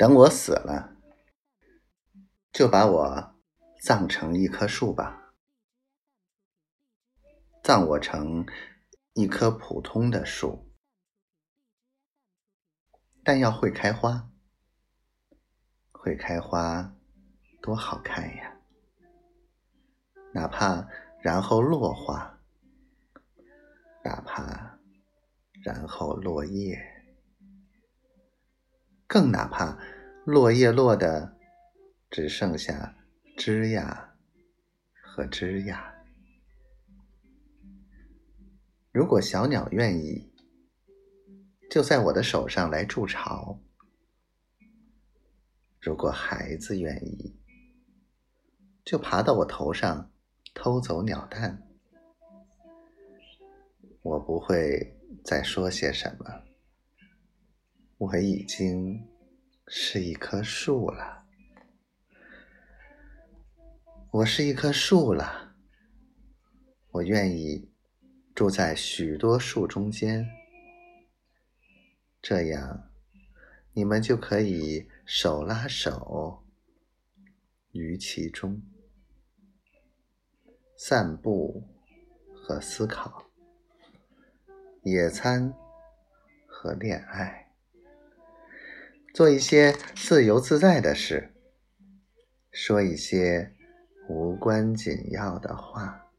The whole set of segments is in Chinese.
等我死了，就把我葬成一棵树吧，葬我成一棵普通的树，但要会开花，会开花多好看呀！哪怕然后落花，哪怕然后落叶。更哪怕落叶落的只剩下枝桠和枝桠，如果小鸟愿意，就在我的手上来筑巢；如果孩子愿意，就爬到我头上偷走鸟蛋。我不会再说些什么。我已经是一棵树了，我是一棵树了。我愿意住在许多树中间，这样你们就可以手拉手于其中散步和思考，野餐和恋爱。做一些自由自在的事，说一些无关紧要的话。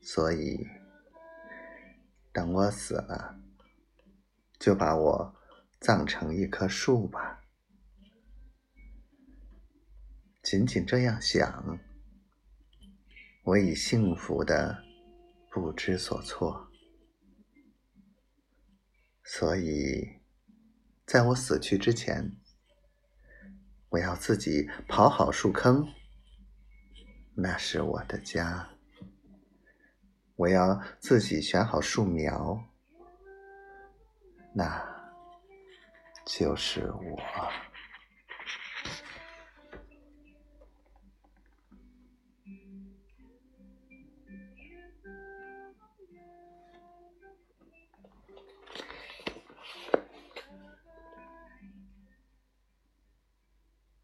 所以，等我死了，就把我葬成一棵树吧。仅仅这样想，我已幸福的不知所措。所以。在我死去之前，我要自己刨好树坑，那是我的家。我要自己选好树苗，那就是我。